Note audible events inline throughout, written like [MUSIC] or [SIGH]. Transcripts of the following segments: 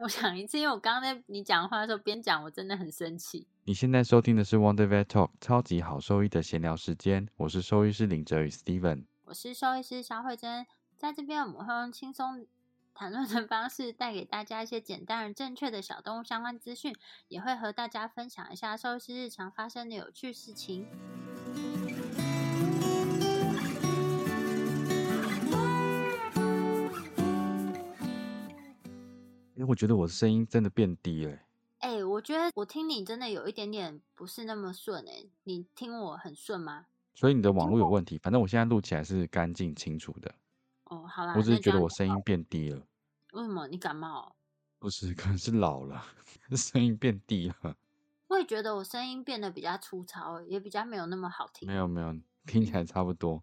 我想一次，因为我刚刚在你讲话的时候边讲，我真的很生气。你现在收听的是 Wonder Vet Talk 超级好兽医的闲聊时间，我是兽医师林哲宇 Steven，我是兽医师肖慧珍，在这边我们会用轻松。谈论的方式带给大家一些简单而正确的小动物相关资讯，也会和大家分享一下兽医师日常发生的有趣事情。哎，我觉得我的声音真的变低了。哎，我觉得我听你真的有一点点不是那么顺哎，你听我很顺吗？所以你的网络有问题，反正我现在录起来是干净清楚的。哦，好啦，我只是觉得我声音变低了。为什么？你感冒？不是，可能是老了，[LAUGHS] 声音变低了。我也觉得我声音变得比较粗糙，也比较没有那么好听。没有没有，听起来差不多。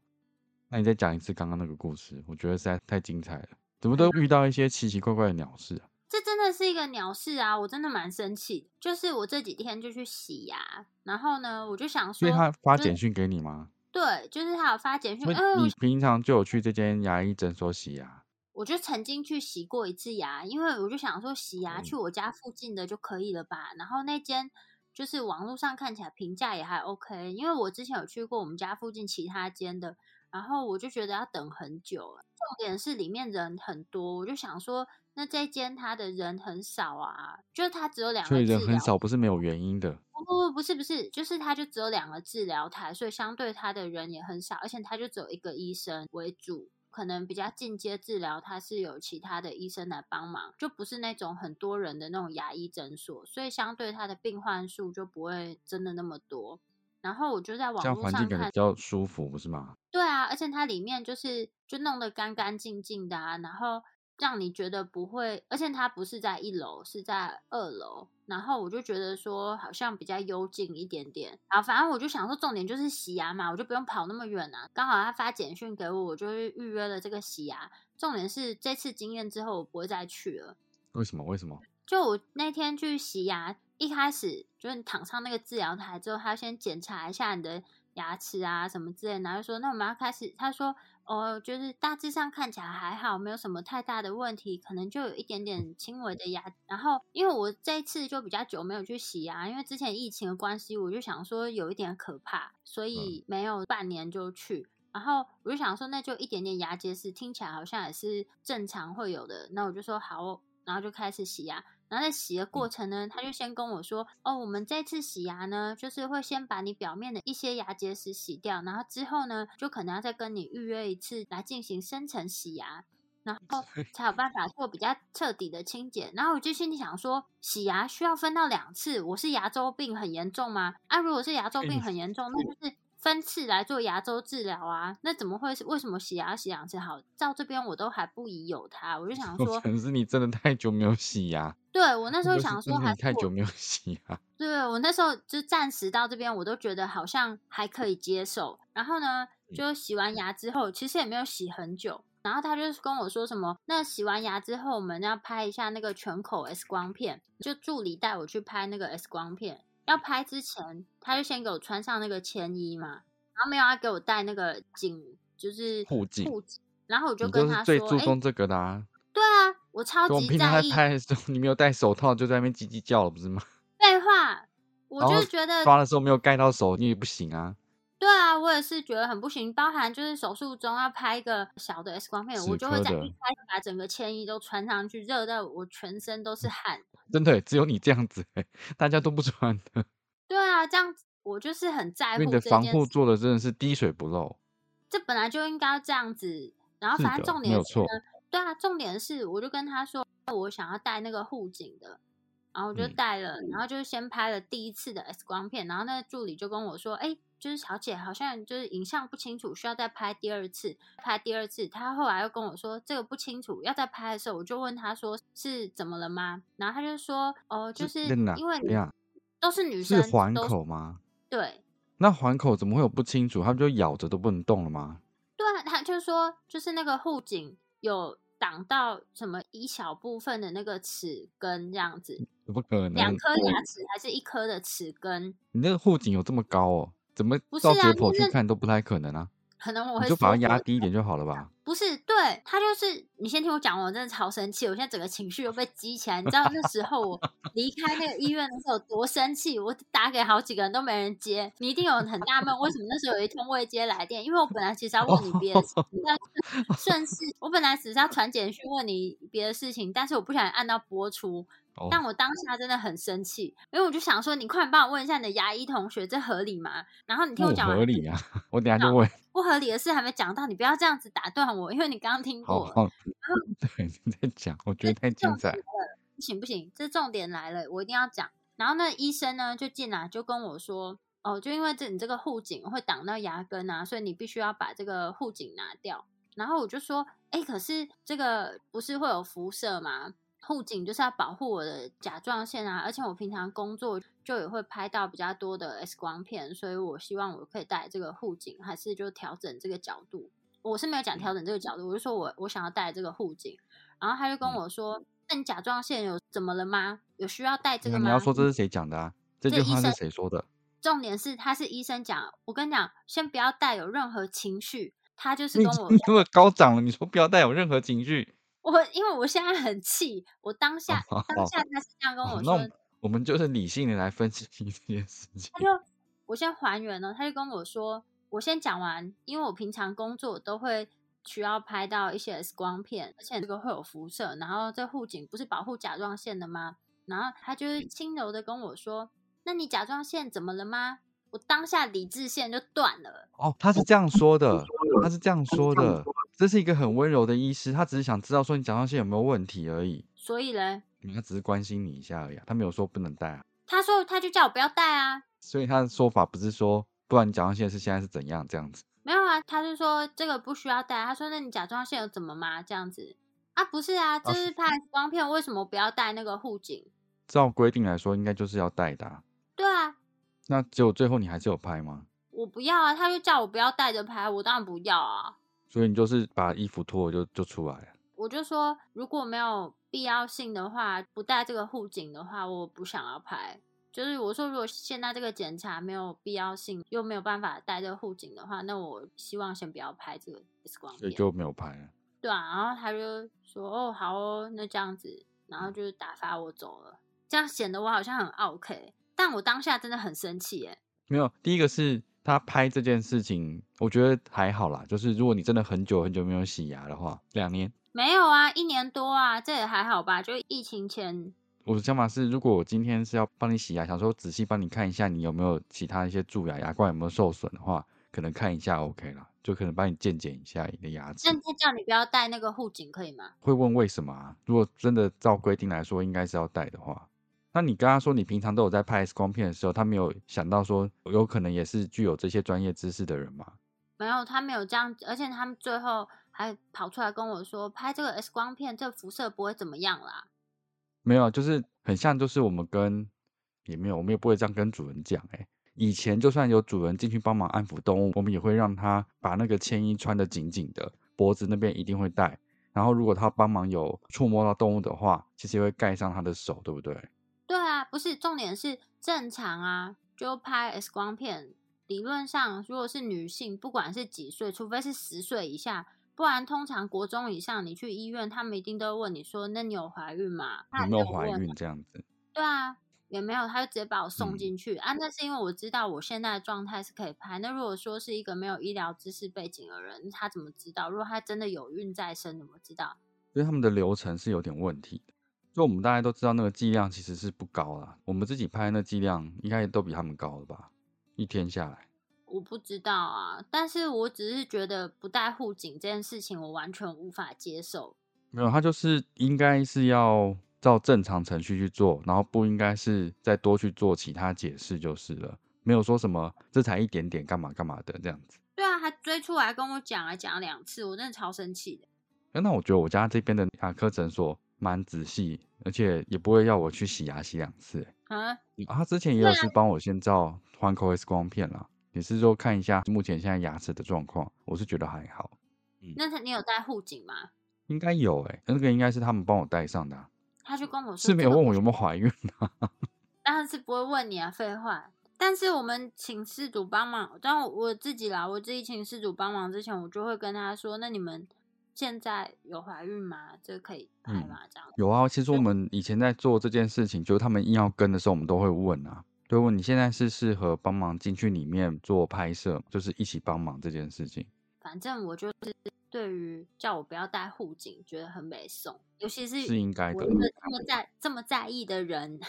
那你再讲一次刚刚那个故事，我觉得实在太精彩了。怎么都遇到一些奇奇怪怪的鸟事啊？这真的是一个鸟事啊！我真的蛮生气。就是我这几天就去洗牙，然后呢，我就想说，所以他发简讯给你吗？对，就是他有发简讯。你平常就有去这间牙医诊所洗牙？我就曾经去洗过一次牙，因为我就想说洗牙去我家附近的就可以了吧。然后那间就是网络上看起来评价也还 OK，因为我之前有去过我们家附近其他间的，然后我就觉得要等很久。重点是里面人很多，我就想说那这间他的人很少啊，就是他只有两个，所以人很少不是没有原因的。不不不是不是，就是他就只有两个治疗台，所以相对他的人也很少，而且他就只有一个医生为主，可能比较进阶治疗，他是有其他的医生来帮忙，就不是那种很多人的那种牙医诊所，所以相对他的病患数就不会真的那么多。然后我就在网络上看，比较舒服，不是吗？对啊，而且它里面就是就弄得干干净净的啊，然后。让你觉得不会，而且它不是在一楼，是在二楼。然后我就觉得说，好像比较幽静一点点。然后反正我就想说，重点就是洗牙嘛，我就不用跑那么远啊。刚好他发简讯给我，我就预约了这个洗牙。重点是这次经验之后，我不会再去了。为什么？为什么？就我那天去洗牙，一开始就是你躺上那个治疗台之后，他先检查一下你的牙齿啊什么之类，然后说那我们要开始，他说。哦，就是大致上看起来还好，没有什么太大的问题，可能就有一点点轻微的牙。然后，因为我这一次就比较久没有去洗牙，因为之前疫情的关系，我就想说有一点可怕，所以没有半年就去。然后我就想说，那就一点点牙结石，听起来好像也是正常会有的。那我就说好，然后就开始洗牙。然后在洗的过程呢，他就先跟我说：“哦，我们这次洗牙呢，就是会先把你表面的一些牙结石洗掉，然后之后呢，就可能要再跟你预约一次来进行深层洗牙，然后才有办法做比较彻底的清洁。”然后我就心里想说：“洗牙需要分到两次，我是牙周病很严重吗？啊，如果是牙周病很严重，那就是。”分次来做牙周治疗啊？那怎么会是为什么洗牙洗两次好？到这边我都还不疑有他，我就想 [LAUGHS] 说，可能是你真的太久没有洗牙。对我那时候想说，还太久没有洗牙。对我那时候就暂时到这边，我都觉得好像还可以接受。然后呢，就洗完牙之后，其实也没有洗很久。然后他就跟我说什么，那洗完牙之后，我们要拍一下那个全口 X 光片，就助理带我去拍那个 X 光片。要拍之前，他就先给我穿上那个铅衣嘛，然后没有要给我戴那个颈，就是护颈。护颈。然后我就跟他说：“最注重这个的。”啊。对啊，我超级在意。拍的时候，你没有戴手套，就在那边叽叽叫了，不是吗？[LAUGHS] 废话，我就觉得抓的时候没有盖到手，你也不行啊。对啊，我也是觉得很不行。包含就是手术中要拍一个小的 X 光片，我就会在一开始把整个铅衣都穿上去，热到我全身都是汗。真的，只有你这样子，[LAUGHS] 大家都不穿的。[LAUGHS] 对啊，这样我就是很在乎你的防护做的真的是滴水不漏。这本来就应该要这样子。然后反正重点是呢，对啊，重点是我就跟他说我想要带那个护颈的，然后我就嗯带了，然后就是先拍了第一次的 X 光片，然后那个助理就跟我说，哎，就是小姐好像就是影像不清楚，需要再拍第二次，拍第二次。她后来又跟我说这个不清楚，要再拍的时候，我就问她说是怎么了吗？然后她就说，哦，就是因为？都是女生，是环口吗？对。那环口怎么会有不清楚？他们就咬着都不能动了吗？对啊，他就说就是那个护颈有挡到什么一小部分的那个齿根这样子，怎么可能？两颗牙齿还是一颗的齿根？你那个护颈有这么高哦？怎么不是啊照解剖去看都不太可能啊？可能我会你就把它压低一点就好了吧？不是，对他就是你先听我讲完，我真的超生气，我现在整个情绪又被激起来。你知道那时候我离开那个医院的时候有多生气？我打给好几个人都没人接，你一定有很纳闷为什么那时候有一通未接来电？因为我本来其实要问你别的事情，但是顺势我本来只是要传简讯问你别的事情，但是我不小心按到播出，哦，但我当下真的很生气，因为我就想说，你快点帮我问一下你的牙医同学，这合理吗？然后你听我讲完，合理啊！我等下就问。不合理的事还没讲到，你不要这样子打断我，因为你刚刚听好过了。好，[LAUGHS] 对，你在讲，我觉得太精彩。不行不行，这重点来了，我一定要讲。然后那医生呢就进来就跟我说，哦，就因为这你这个护颈会挡到牙根啊，所以你必须要把这个护颈拿掉。然后我就说，哎，可是这个不是会有辐射吗？护颈就是要保护我的甲状腺啊，而且我平常工作就也会拍到比较多的 X 光片，所以我希望我可以戴这个护颈，还是就调整这个角度。我是没有讲调整这个角度，我就说我我想要戴这个护颈，然后他就跟我说：“那你甲状腺有怎么了吗？有需要戴这个吗？”你要说这是谁讲的啊？这句话是谁说的？重点是他是医生讲，我跟你讲，先不要带有任何情绪。他就是跟我已经那么高涨了，你说不要带有任何情绪。我，因为我现在很气，我当下哦当下他是这样跟我说我们就是理性的来分析这件事情他。就我先还原了，他就跟我说，我先讲完，因为我平常工作都会需要拍到一些 X 光片，而且这个会有辐射，然后这护颈不是保护甲状腺的吗？然后他就是轻柔的跟我说，那你甲状腺怎么了吗？我当下理智线就断了。哦，他是这样说的，他是这样说的。这是一个很温柔的医师，他只是想知道说你甲状腺有没有问题而已。所以嘞，他只是关心你一下而已、啊，他没有说不能带啊。他说他就叫我不要戴啊，所以他的说法不是说，不然你甲状腺是现在是怎样这样子。没有啊，他就说这个不需要戴。他说那你甲状腺有怎么吗？这样子啊，不是啊，这是拍光片，为什么不要戴那个护颈？照规定来说，应该就是要带的、啊。对啊，那结果最后你还是有拍吗？我不要啊，他就叫我不要带着拍，我当然不要啊。所以你就是把衣服脱了就就出来了。我就说如果没有必要性的话，不带这个护颈的话，我不想要拍。就是我说，如果现在这个检查没有必要性，又没有办法带这个护颈的话，那我希望先不要拍这个 X 光片。所以就没有拍了。对啊，然后他就说：“哦，好哦，那这样子。”然后就是打发我走了，这样显得我好像很 OK，但我当下真的很生气耶。没有，第一个是他拍这件事情，我觉得还好啦。就是如果你真的很久很久没有洗牙的话，两年，没有啊，一年多啊，这也还好吧。就疫情前，我的想法是，如果我今天是要帮你洗牙，想说仔细帮你看一下你有没有其他一些蛀牙、牙冠有没有受损的话，可能看一下 OK 啦，就可能帮你健检一下你的牙齿那。他叫你不要戴那个护颈可以吗？会问为什么啊？如果真的照规定来说，应该是要戴的话，那你跟他说你平常都有在拍 X 光片的时候，他没有想到说有可能也是具有这些专业知识的人吗？没有，他没有这样，而且他们最后还跑出来跟我说，拍这个 X 光片，这辐射不会怎么样啦。没有，就是很像，就是我们跟也没有，我们也不会这样跟主人讲。哎，以前就算有主人进去帮忙安抚动物，我们也会让他把那个牵衣穿得紧紧的，脖子那边一定会戴。然后如果他帮忙有触摸到动物的话，其实也会盖上他的手，对不对？不是重点是正常啊，就拍 X 光片。理论上，如果是女性，不管是几岁，除非是十岁以下，不然通常国中以上，你去医院，他们一定都会问你说：“那你有怀孕吗？”他有没有怀孕这样子？对啊，也没有，他就直接把我送嗯进去、啊。那是因为我知道我现在的状态是可以拍。那如果说是一个没有医疗知识背景的人，他怎么知道？如果他真的有孕在身，怎么知道？所以他们的流程是有点问题的。就我们大家都知道，那个剂量其实是不高啦。我们自己拍那剂量应该都比他们高了吧？一天下来，我不知道啊，但是我只是觉得不戴护颈这件事情，我完全无法接受。没有，他就是应该是要照正常程序去做，然后不应该是再多去做其他解释就是了。没有说什么这才一点点干嘛干嘛的这样子。对啊，还追出来跟我讲了讲了两次，我真的超生气的。那我觉得我家这边的牙科诊所蛮仔细，而且也不会要我去洗牙洗两次。啊，他之前也有是帮我先照 X 光片啦，也是说看一下目前现在牙齿的状况。我是觉得还好。那他你有戴护颈吗？应该有哎，那个应该是他们帮我戴上的。他就跟我说是没有问我有没有怀孕啊？[LAUGHS] 当然是不会问你啊，废话。但是我们请事主帮忙，但我自己啦，我自己请事主帮忙之前，我就会跟他说：“那你们现在有怀孕吗？这可以拍吗？”这样有啊。其实我们以前在做这件事情，就是他们硬要跟的时候，我们都会问啊，就问你现在是适合帮忙进去里面做拍摄，就是一起帮忙这件事情。反正我就是对于叫我不要带护颈，觉得很没送，尤其是是应该的，这么在这么在意的人。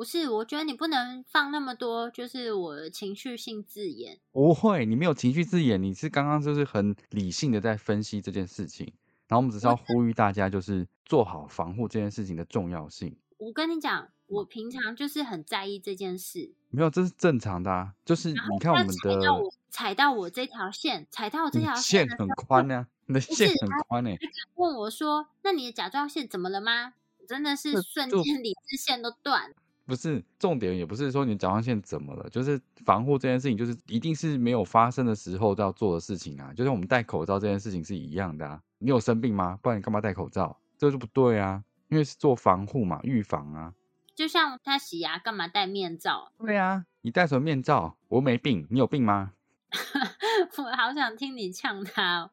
不是，我觉得你不能放那么多，就是我情绪性字眼。不会，你没有情绪字眼，你是刚刚就是很理性的在分析这件事情。然后我们只是要呼吁大家，就是做好防护这件事情的重要性。我跟你讲，我平常就是很在意这件事。没有，这是正常的啊。就是你看我们的踩到我这条线，踩到我这条线很宽呢，你的 [LAUGHS] 线很宽呢。问我说：“那你的甲状腺怎么了吗？”真的是瞬间理智线都断。不是重点，也不是说你甲状腺怎么了，就是防护这件事情，就是一定是没有发生的时候要做的事情啊。就像我们戴口罩这件事情是一样的啊。你有生病吗？不然你干嘛戴口罩？这就不对啊，因为是做防护嘛，预防啊。就像他洗牙干嘛戴面罩？对啊，你戴什么面罩？我没病，你有病吗？[LAUGHS] 我好想听你呛他哦。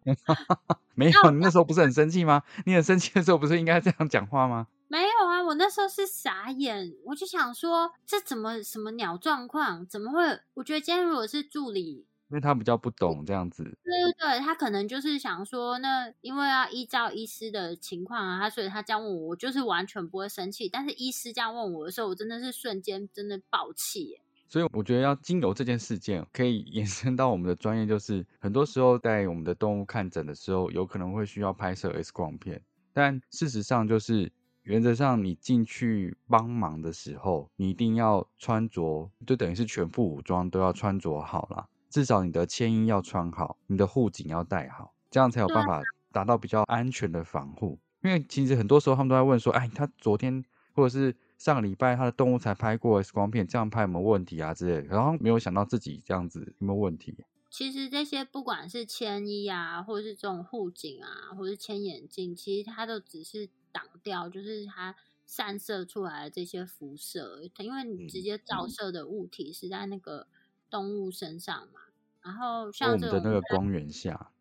[LAUGHS] 没有，你那时候不是很生气吗？你很生气的时候不是应该这样讲话吗？没有啊，我那时候是傻眼，我就想说这怎么什么鸟状况？怎么会？我觉得今天如果是助理，因为他比较不懂这样子。对对对，他可能就是想说，那因为要依照医师的情况啊，他所以他这样问我，我就是完全不会生气。但是医师这样问我的时候，我真的是瞬间真的爆气耶。所以我觉得要经由这件事件，可以延伸到我们的专业，就是很多时候在我们的动物看诊的时候，有可能会需要拍摄 X 光片，但事实上就是。原则上，你进去帮忙的时候，你一定要穿着，就等于是全副武装都要穿着好啦。至少你的牵衣要穿好，你的护颈要戴好，这样才有办法达到比较安全的防护。因为其实很多时候他们都在问说，哎，他昨天或者是上个礼拜他的动物才拍过 X 光片，这样拍有没有问题啊之类，然后没有想到自己这样子有没有问题。其实这些不管是牵衣啊，或者是这种护颈啊，或者是牵眼镜，其实它都只是。挡掉就是它散射出来的这些辐射，因为你直接照射的物体是在那个动物身上嘛。然后像这种那个光源下，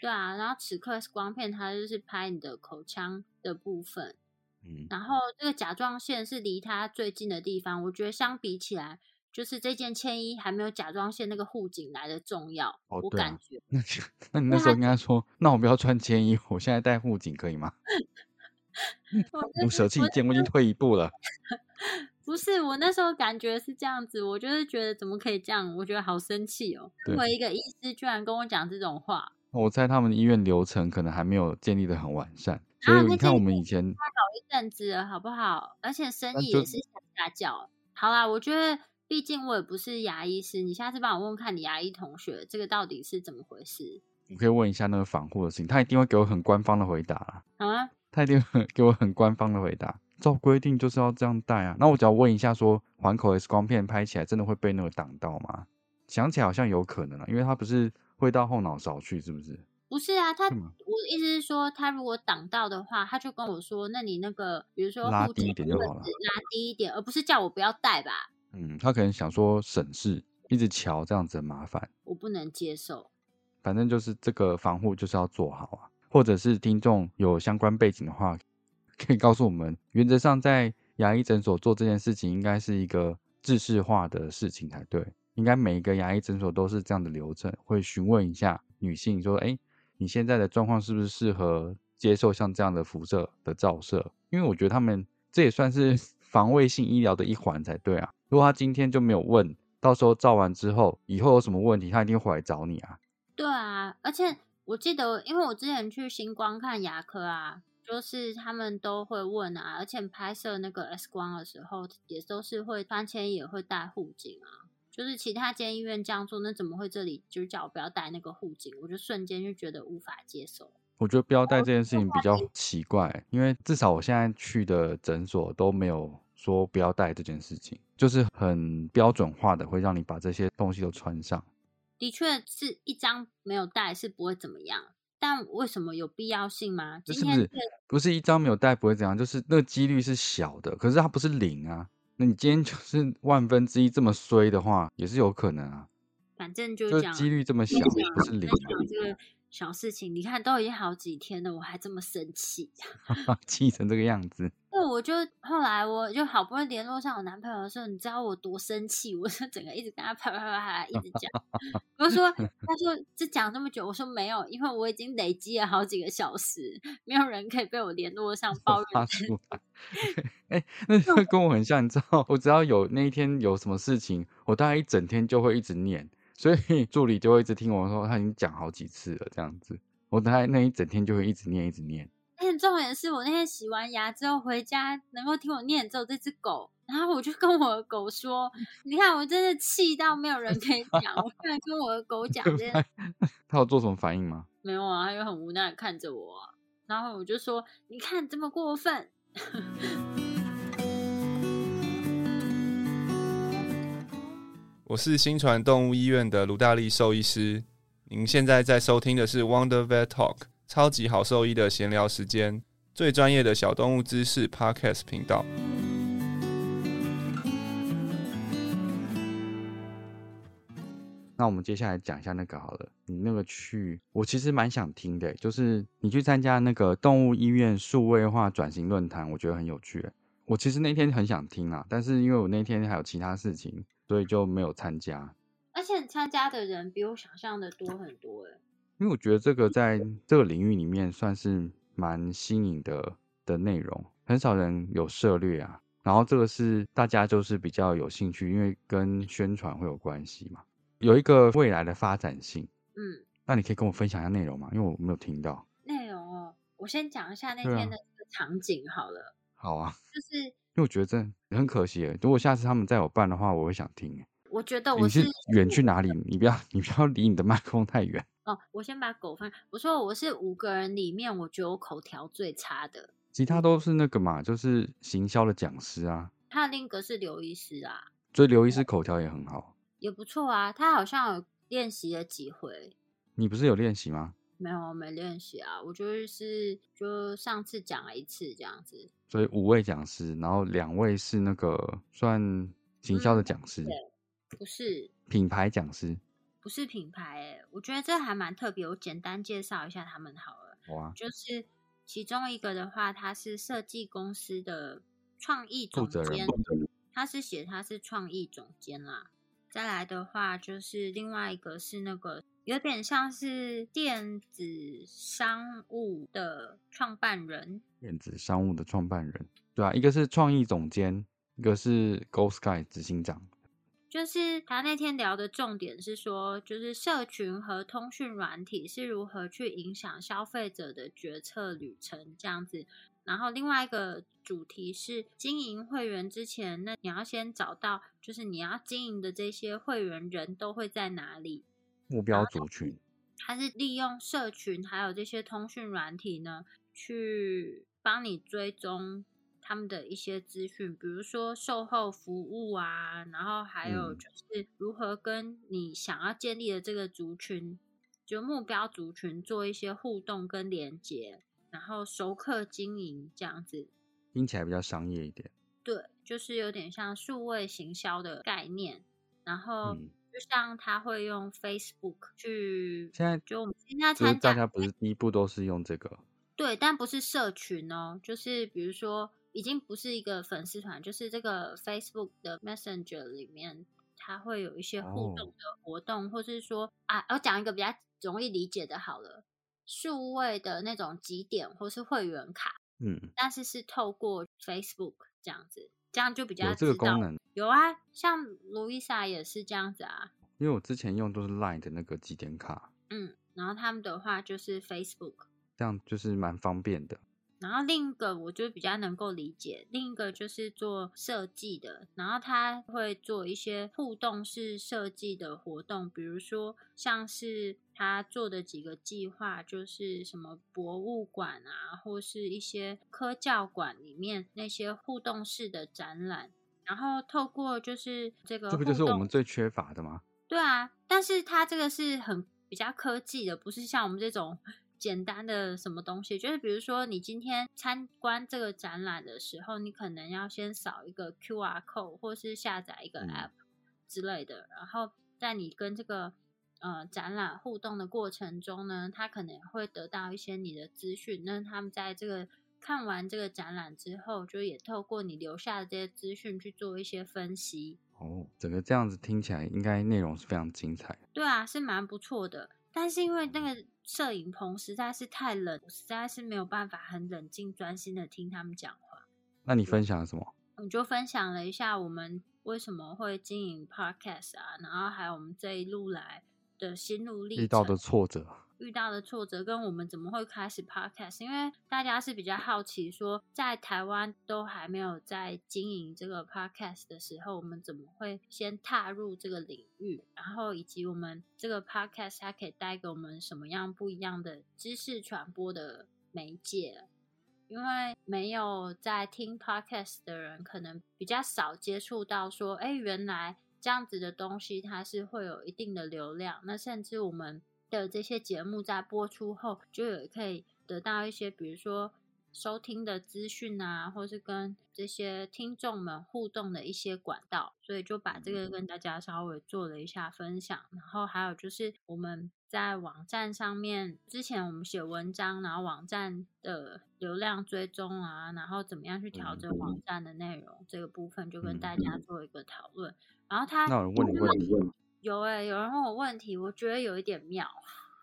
对啊。然后此刻光片它就是拍你的口腔的部分，嗯。然后这个甲状腺是离它最近的地方，我觉得相比起来，就是这件铅衣还没有甲状腺那个护颈来的重要。我感觉，那 [LAUGHS] 那你那时候应该说，那我不要穿铅衣，我现在戴护颈可以吗？[LAUGHS] [LAUGHS] 我舍弃一件，我已经退一步了。[LAUGHS] 不是，我那时候感觉是这样子，我就是觉得怎么可以这样，我觉得好生气哦。作为一个医师，居然跟我讲这种话。我猜他们医院流程可能还没有建立的很完善，所以你看我们以前他搞一阵子了，好不好？而且生意也是下下叫。好啦，我觉得毕竟我也不是牙医师，你下次帮我问问看你牙医同学，这个到底是怎么回事？我可以问一下那个防护的事情，他一定会给我很官方的回答啦。好啊。他一定很给我很官方的回答，照规定就是要这样戴啊。那我只要问一下，说环口 X 光片拍起来真的会被那个挡到吗？想起来好像有可能啊，因为他不是会到后脑勺去，是不是？不是啊，他我的意思是说，他如果挡到的话，他就跟我说，那你那个比如说拉低一点就好了，拉低一点，而不是叫我不要戴吧？嗯，他可能想说省事，一直瞧这样子很麻烦，我不能接受。反正就是这个防护就是要做好啊。或者是听众有相关背景的话，可以告诉我们。原则上，在牙医诊所做这件事情，应该是一个制式化的事情才对。应该每一个牙医诊所都是这样的流程，会询问一下女性说：“哎，你现在的状况是不是适合接受像这样的辐射的照射？”因为我觉得他们这也算是 [LAUGHS] 防卫性医疗的一环才对啊。如果他今天就没有问。到时候照完之后，以后有什么问题，他一定会来找你啊。对啊，而且我记得，因为我之前去星光看牙科啊，就是他们都会问啊，而且拍摄那个 X 光的时候，也都是会翻签也会带护颈啊。就是其他间医院这样做，那怎么会这里就叫我不要带那个护颈？我就瞬间就觉得无法接受。我觉得不要带这件事情比较奇怪，因为至少我现在去的诊所都没有说不要带这件事情，就是很标准化的会让你把这些东西都穿上。的确是一张没有带是不会怎么样，但为什么有必要性吗？不是不是不是一张没有带不会怎样，就是那个几率是小的，可是它不是零啊。那你今天就是 [LAUGHS] 万分之一这么衰的话，也是有可能啊。反正就讲几率这么小，不是零。这个小事情，你看都已经好几天了，我还这么生气，[LAUGHS] [LAUGHS] 气成这个样子。那我就后来我就好不容易联络上我男朋友的时候，你知道我多生气？[LAUGHS] 我就整个一直跟他啪啪啪啪一直讲。我说，他说这讲这么久，我说没有，因为我已经累积了好几个小时，没有人可以被我联络上抱怨。哎，那跟我很像，你知道，我只要有那一天有什么事情，我大概一整天就会一直念，所以 [LAUGHS] 助理就会一直听我说，他已经讲好几次了，这样子，我大概那一整天就会一直念，一直念。但重点是我那天洗完牙之后回家，能够听我念之后，这只狗，然后我就跟我的狗说：“你看，我真的气到没有人可以讲，我居然跟我的狗讲这件。[LAUGHS] ”它有做什么反应吗？[LAUGHS] 没有啊，他就很无奈看着我，然后我就说：“你看这么过分。”我是新传动物医院的卢大力兽医师，您现在在收听的是 Wonder Vet Talk。超级好兽医的闲聊时间，最专业的小动物知识 Podcast 频道。那我们接下来讲一下那个好了，你那个去，我其实蛮想听的，就是你去参加那个动物医院数位化转型论坛，我觉得很有趣。我其实那天很想听啊，但是因为我那天还有其他事情，所以就没有参加。而且参加的人比我想象的多很多，哎。因为我觉得这个在这个领域里面算是蛮新颖的的内容，很少人有涉略啊。然后这个是大家就是比较有兴趣，因为跟宣传会有关系嘛，有一个未来的发展性。嗯，那你可以跟我分享一下内容吗？因为我没有听到内容哦。我先讲一下那天的场景好了。好啊。就是因为我觉得这很可惜，如果下次他们再有办的话，我会想听。我觉得我是远去哪里？你不要你不要离你的麦克风太远。哦，我先把狗放。我说我是五个人里面，我觉得我口条最差的。其他都是那个嘛，就是行销的讲师啊。他的另一个是刘医师啊，所以刘医师口条也很好，也不错啊。他好像有练习了几回。你不是有练习吗？没有，没练习啊。我就是就上次讲了一次这样子。所以五位讲师，然后两位是那个算行销的讲师，不是品牌讲师。不是品牌哎，我觉得这还蛮特别。我简单介绍一下他们好了。哇，就是其中一个的话，他是设计公司的创意总监，他是写他是创意总监啦。再来的话，就是另外一个是那个有点像是电子商务的创办人，电子商务的创办人，对啊，一个是创意总监，一个是 Go Sky 执行长。就是他那天聊的重点是说，就是社群和通讯软体是如何去影响消费者的决策旅程这样子。然后另外一个主题是经营会员之前，那你要先找到，就是你要经营的这些会员人都会在哪里？目标族群。它是利用社群还有这些通讯软体呢，去帮你追踪。他们的一些资讯，比如说售后服务啊，然后还有就是如何跟你想要建立的这个族群，就目标族群做一些互动跟连接，然后熟客经营这样子，听起来比较商业一点。对，就是有点像数位行销的概念，然后就像他会用 Facebook 去，现在就我们现在参加，大家不是第一步都是用这个？对，但不是社群哦，就是比如说。已经不是一个粉丝团，就是这个 Facebook 的 Messenger 里面，它会有一些互动的活动，或是说啊，我讲一个比较容易理解的，好了，数位的那种几点或是会员卡，嗯，但是是透过 Facebook 这样子，这样就比较有这个功能，有啊，像卢伊莎也是这样子啊，因为我之前用都是 Line 的那个几点卡，嗯，然后他们的话就是 Facebook。这样就是蛮方便的。然后另一个我就比较能够理解，另一个就是做设计的，然后他会做一些互动式设计的活动，比如说像是他做的几个计划，就是什么博物馆啊，或是一些科教馆里面那些互动式的展览，然后透过就是这个这不就是我们最缺乏的吗？对啊，但是它这个是很比较科技的，不是像我们这种 [LAUGHS] 简单的什么东西。就是比如说，你今天参观这个展览的时候，你可能要先扫一个 QR code，或是下载一个嗯 App 之类的。然后在你跟这个呃展览互动的过程中呢，他可能会得到一些你的资讯。那他们在这个看完这个展览之后，就也透过你留下的这些资讯去做一些分析。哦，整个这样子听起来应该内容是非常精彩的。对啊，是蛮不错的。但是因为那个摄影棚实在是太冷，我实在是没有办法很冷静专心的听他们讲话。那你分享了什么？我就分享了一下我们为什么会经营 podcast 啊，然后还有我们这一路来的心路历程，遇到的挫折，遇到的挫折，跟我们怎么会开始 podcast？因为大家是比较好奇说，在台湾都还没有在经营这个 podcast 的时候，我们怎么会先踏入这个领域？然后以及我们这个 podcast 它可以带给我们什么样不一样的知识传播的媒介？因为没有在听 podcast 的人，可能比较少接触到说，哎，原来这样子的东西它是会有一定的流量。那甚至我们的这些节目在播出后，就有可以得到一些，比如说收听的资讯啊，或是跟这些听众们互动的一些管道。所以就把这个跟大家稍微做了一下分享。然后还有就是我们在网站上面，之前我们写文章，然后网站的流量追踪啊，然后怎么样去调整网站的内容，这个部分就跟大家做一个讨论。然后他那有人问你问题吗？有诶、有人问我问题，我觉得有一点妙。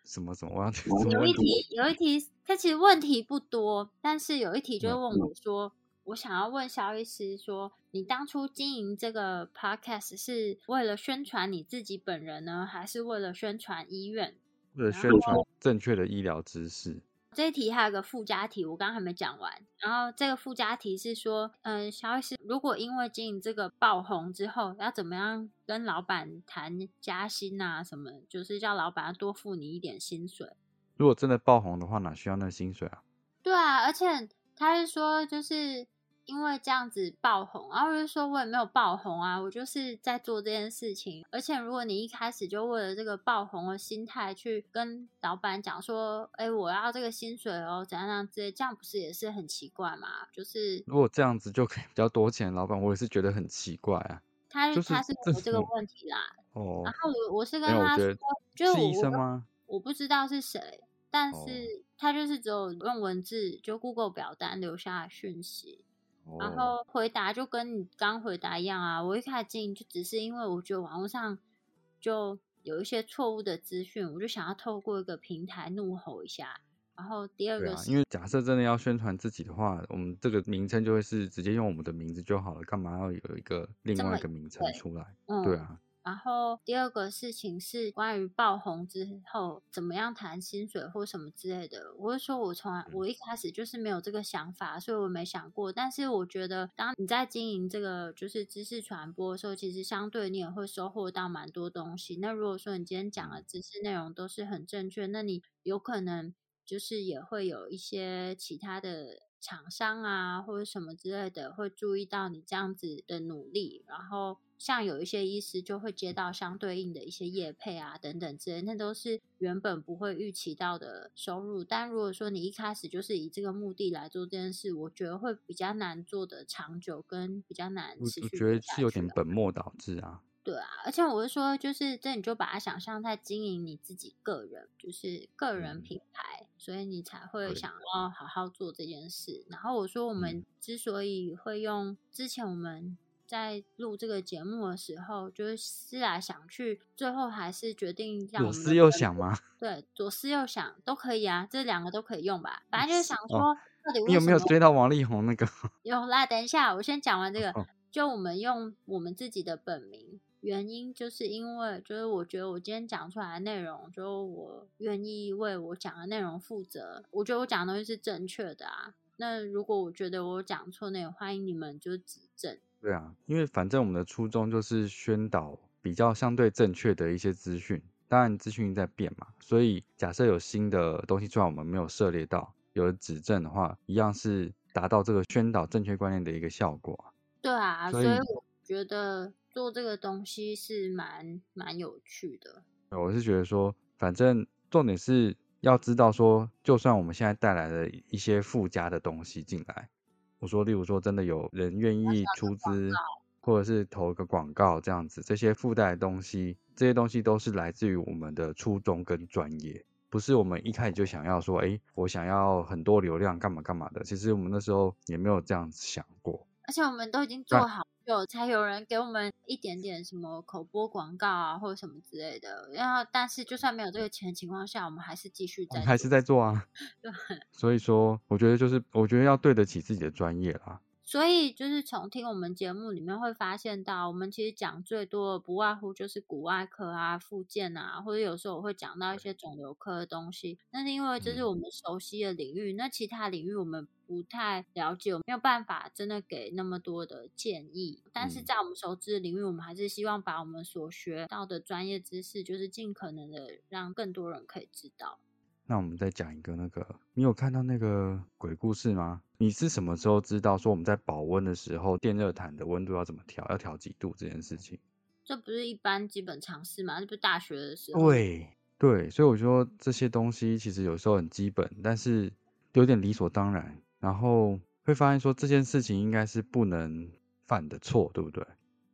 什么什么？我要听什么有一题？有一题，他其实问题不多，但是有一题就问我说，我想要问肖医师说，你当初经营这个 podcast 是为了宣传你自己本人呢，还是为了宣传医院？为了宣传正确的医疗知识，这一题还有个附加题，我刚刚还没讲完。然后这个附加题是说，嗯、肖医师如果因为经营这个爆红之后，要怎么样跟老板谈加薪啊？什么，就是叫老板要多付你一点薪水。如果真的爆红的话，哪需要那个薪水啊？对啊，而且他是说，就是因为这样子爆红，然后我就说我也没有爆红啊，我就是在做这件事情。而且如果你一开始就为了这个爆红的心态去跟老板讲说，哎，我要这个薪水哦，怎样怎样之类，这样不是也是很奇怪吗？就是如果这样子就可以比较多钱，老板我也是觉得很奇怪啊。他就是他是这有这个种问题啦。哦然，后我我是跟他说就是我是医生我吗？我不知道是谁，但哦是他就是只有用文字就 Google 表单留下讯息。然哦，后回答就跟你刚回答一样啊，我一开始进就只是因为我觉得网络上就有一些错误的资讯，我就想要透过一个平台怒吼一下。然后第二个是，因为假设真的要宣传自己的话，我们这个名称就会是直接用我们的名字就好了，干嘛要有一个另外一个名称出来？嗯，对啊，然后第二个事情是关于爆红之后怎么样谈薪水或什么之类的。我是说我从来我一开始就是没有这个想法，所以我没想过。但是我觉得，当你在经营这个就是知识传播的时候，其实相对你也会收获到蛮多东西。那如果说你今天讲的知识内容都是很正确，那你有可能就是也会有一些其他的厂商啊，或者什么之类的，会注意到你这样子的努力，然后像有一些医师就会接到相对应的一些业配啊等等之类，那都是原本不会预期到的收入。但如果说你一开始就是以这个目的来做这件事，我觉得会比较难做的长久，跟比较难我持续我觉得是有点本末倒置啊。对啊，而且我是说，就是这你就把它想象在经营你自己个人，就是个人嗯品牌，所以你才会想要好好做这件事。然后我说，我们嗯之所以会用之前我们在录这个节目的时候，就是思来想去，最后还是决定让我左思右想吗？对左思右想都可以啊，这两个都可以用吧。反正就是想哦说，到底有没有追到王力宏那个？[LAUGHS] 有啦，等一下，我先讲完这个。哦就我们用我们自己的本名，原因就是因为就是我觉得我今天讲出来的内容，就我愿意为我讲的内容负责。我觉得我讲的东西是正确的啊。那如果我觉得我讲错内容，欢迎你们就指正。对啊，因为反正我们的初衷就是宣导比较相对正确的一些资讯。当然资讯在变嘛，所以假设有新的东西出来，我们没有涉猎到，有了指正的话，一样是达到这个宣导正确观念的一个效果。对啊，所以我觉得做这个东西是蛮蛮有趣的。我是觉得说，反正重点是要知道说，就算我们现在带来了一些附加的东西进来，我说，例如说，真的有人愿意出资，或者是投一个广告这样子，这些附带的东西，这些东西都是来自于我们的初衷跟专业，不是我们一开始就想要说，哎，我想要很多流量干嘛干嘛的。其实我们那时候也没有这样想过。而且我们都已经做好，有才有人给我们一点点什么口播广告啊，或者什么之类的。然后，但是就算没有这个钱的情况下，我们还是继续在，还是在做啊。[LAUGHS] 对。所以说，我觉得就是，我觉得要对得起自己的专业啦。所以就是从听我们节目里面会发现到，我们其实讲最多的不外乎就是骨外科啊、附件啊，或者有时候我会讲到一些肿瘤科的东西。那是因为这是我们熟悉的领域，那其他领域我们不太了解，我没有办法真的给那么多的建议。但是在我们熟知的领域，我们还是希望把我们所学到的专业知识，就是尽可能的让更多人可以知道。那我们再讲一个那个，你有看到那个鬼故事吗？你是什么时候知道说我们在保温的时候，电热毯的温度要怎么调，要调几度这件事情？这不是一般基本常识吗？这不是大学的时候？对对，所以我说这些东西其实有时候很基本，但是有点理所当然，然后会发现说这件事情应该是不能犯的错，对不对？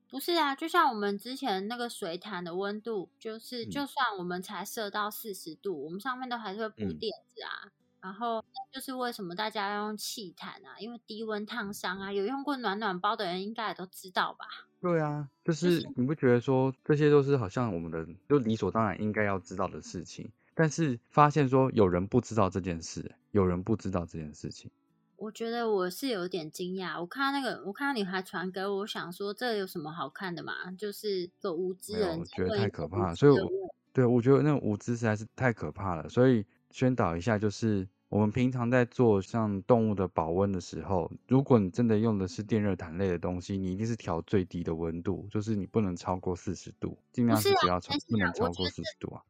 不是啊，就像我们之前那个水潭的温度，就是就算我们才设到四十度，我们上面都还是会铺垫子啊。然后就是为什么大家要用气毯啊？因为低温烫伤啊。有用过暖暖包的人应该也都知道吧？对啊，就是你不觉得说这些都是好像我们的就理所当然应该要知道的事情，但是发现说有人不知道这件事，有人不知道这件事情。我觉得我是有点惊讶，我看到那个，我看到女孩传给我，我想说这有什么好看的嘛？就是个无知人，我觉得太可怕，所以我对我觉得那无知实在是太可怕了。所以宣导一下，就是我们平常在做像动物的保温的时候，如果你真的用的是电热毯类的东西，你一定是调最低的温度，就是你不能超过四十度，尽量是不要超，不能超过四十度啊。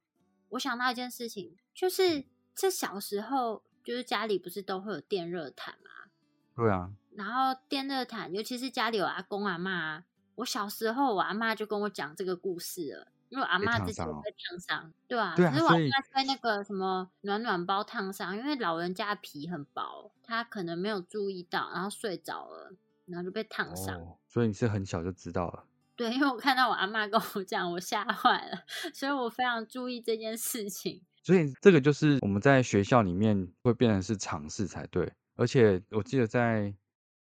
我想到一件事情，就是这小时候。就是家里不是都会有电热毯吗？对啊。然后电热毯，尤其是家里有阿公阿妈，我小时候我阿妈就跟我讲这个故事了，因为阿妈自己被烫伤，对啊。对啊。可是我阿妈被那个什么暖暖包烫伤，因为老人家皮很薄，他可能没有注意到，然后睡着了，然后就被烫伤。所以你是很小就知道了。[LAUGHS] 对，因为我看到我阿妈跟我讲，我吓坏了，所以我非常注意这件事情。所以这个就是我们在学校里面会变成是尝试才对，而且我记得在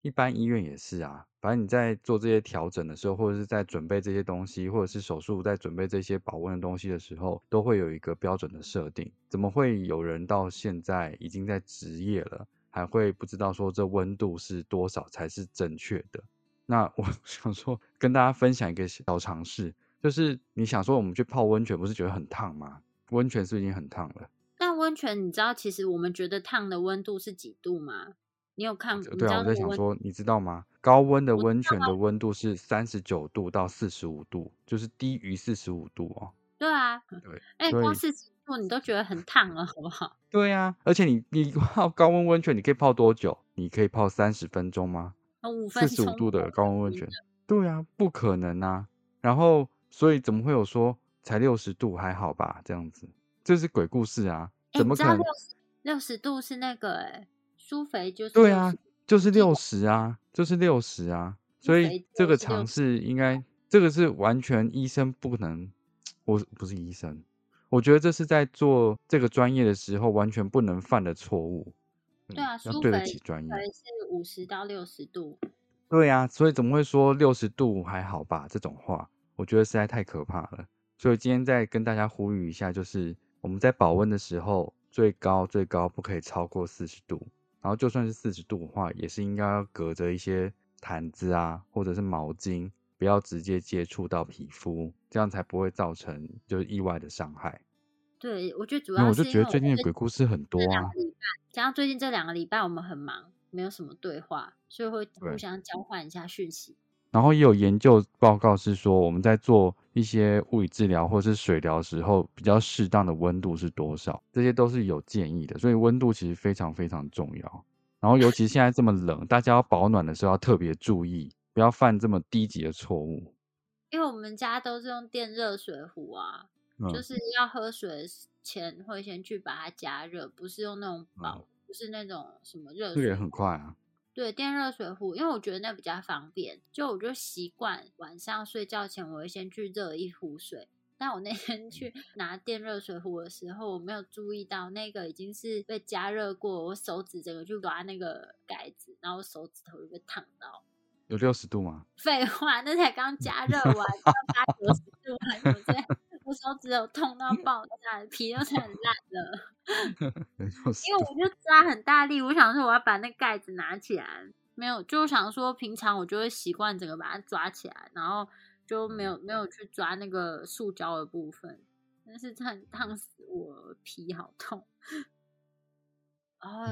一般医院也是啊。反正你在做这些调整的时候，或者是在准备这些东西，或者是手术在准备这些保温的东西的时候，都会有一个标准的设定。怎么会有人到现在已经在职业了，还会不知道说这温度是多少才是正确的？那我 [LAUGHS] 想说跟大家分享一个小常识，就是你想说我们去泡温泉，不是觉得很烫吗？温泉是已经很烫了。那温泉，你知道其实我们觉得烫的温度是几度吗？你有看？对啊，我在想说，你知道吗？高温的温泉的温度是三十九度到四十五度，就是低于四十五度哦。对啊，对。哎，光四十度你都觉得很烫了，好不好？[LAUGHS] 对呀，而且你你泡高温温泉，你可以泡多久？你可以泡三十分钟吗？五分四十五度的高温温泉，对啊，不可能啊。然后，所以怎么会有说？才六十度还好吧，这样子，这是鬼故事啊，怎么可能？六十度是那个哎，苏肥就是对啊，就是六十啊，就是六十啊，所以这个尝试应该，这个是完全医生不能，我不是医生，我觉得这是在做这个专业的时候完全不能犯的错误。对啊，要对得起专业，是五十到六十度。对啊，所以怎么会说六十度还好吧？这种话，我觉得实在太可怕了。所以今天再跟大家呼吁一下，就是我们在保温的时候，最高最高不可以超过四十度，然后就算是四十度的话，也是应该要隔着一些毯子啊，或者是毛巾，不要直接接触到皮肤，这样才不会造成就是意外的伤害。对，我觉得主要是因就觉得最近的鬼故事很多啊加上最近这两个礼拜我们很忙，没有什么对话，所以会互相交换一下讯息。然后也有研究报告是说，我们在做一些物理治疗或是水疗时候，比较适当的温度是多少，这些都是有建议的。所以温度其实非常非常重要。然后尤其现在这么冷，大家要保暖的时候要特别注意，不要犯这么低级的错误。因为我们家都是用电热水壶啊，嗯，就是要喝水前会先去把它加热，不是用那种保，嗯不是那种什么热这个也很快啊。对，电热水壶，因为我觉得那比较方便，就我就习惯晚上睡觉前我会先去热一壶水。但我那天去拿电热水壶的时候，我没有注意到那个已经是被加热过，我手指整个去抓那个盖子，然后手指头就被烫到。有六十度吗？废话，那才刚加热完，[LAUGHS] 要八九十度还什么之类，我手指有痛到爆炸，皮都是很烂的。有六十因为。我就抓很大力，我想说我要把那盖子拿起来，没有，就想说平常我就会习惯整个把它抓起来，然后就没有没有去抓那个塑胶的部分，但是烫烫死我，皮好痛。[LAUGHS] 然后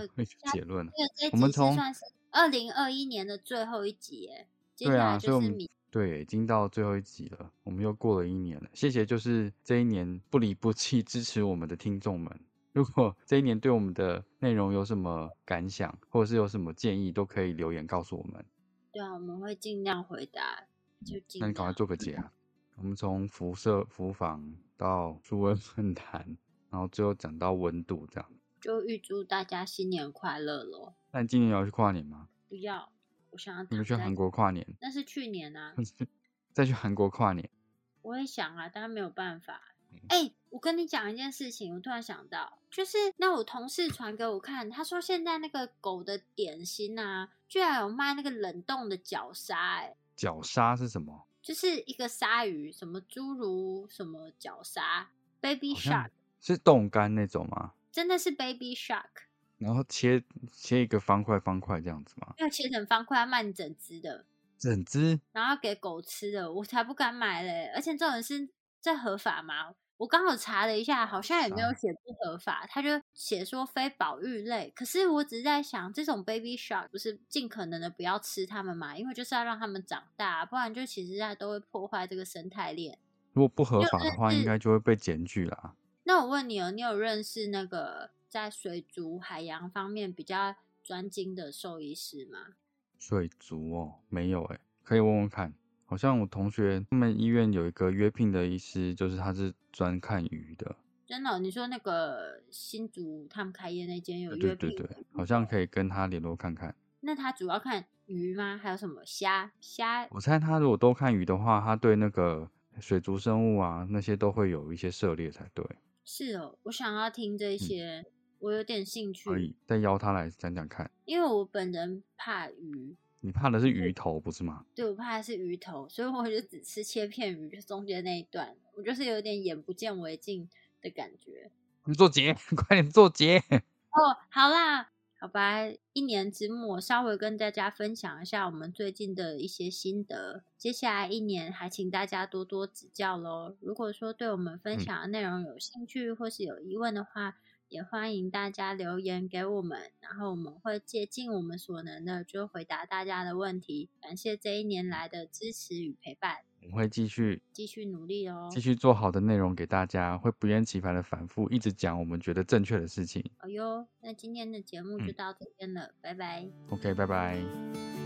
结论了。个这一我们从集算是二零二一年的最后一集耶，接下来就是明对已经到最后一集了，我们又过了一年了。谢谢，就是这一年不离不弃支持我们的听众们。如果 [LAUGHS] 这一年对我们的内容有什么感想，或者是有什么建议，都可以留言告诉我们。对啊，我们会尽量回答，就尽那你赶快。做个结啊！我们从辐射、辐防到数温论坛，然后最后讲到温度这样。就预祝大家新年快乐喽！那你今年有要去跨年吗？不要，我想要你们去韩国跨年，那是去年啊 [LAUGHS] [LAUGHS] 再去韩国跨年。我也想啊，但是没有办法。嗯哎、我跟你讲一件事情，我突然想到，就是那我同事传给我看，他说现在那个狗的点心啊，居然有卖那个冷冻的绞杀、哎，绞杀是什么？就是一个鲨鱼，什么侏儒，什么绞杀，baby shark，是冻干那种吗？真的是 baby shark，然后切切一个方块方块这样子吗？要切成方块，要卖你整只的，整只然后要给狗吃的，我才不敢买嘞！而且这种是这合法吗？我刚好查了一下，好像也没有啥写不合法，他就写说非保育类。可是我只是在想，这种 baby shark 不是尽可能的不要吃它们嘛？因为就是要让它们长大，不然就其实它都会破坏这个生态链。如果不合法的话，是应该就会被检举啦。那我问你哦，你有认识那个在水族海洋方面比较专精的兽医师吗？水族哦，没有哎，可以问问看。好像我同学他们医院有一个约聘的医师，就是他是专看鱼的。真的哦、你说那个新竹他们开业那间有对约聘对对对，好像可以跟他联络看看。那他主要看鱼吗？还有什么虾？虾我猜他如果都看鱼的话，他对那个水族生物啊那些都会有一些涉猎才对。是哦，我想要听这些，我有点兴趣，嗯可以再邀他来讲讲看。因为我本人怕鱼，你怕的是鱼头不是吗？对我怕的是鱼头，所以我就只吃切片鱼，就中间那一段，我就是有点眼不见为净的感觉。你做结，[LAUGHS] 快点做结。[LAUGHS] 哦，好啦，好吧，一年之末稍微跟大家分享一下我们最近的一些心得。接下来一年还请大家多多指教喽。如果说对我们分嗯享的内容有兴趣或是有疑问的话，也欢迎大家留言给我们，然后我们会竭尽我们所能的就回答大家的问题。感谢这一年来的支持与陪伴，我们会继续继续努力哦。继续做好的内容给大家，会不厌其烦的反复一直讲我们觉得正确的事情。好哟，那今天的节目就嗯到这边了，拜拜。OK，拜拜。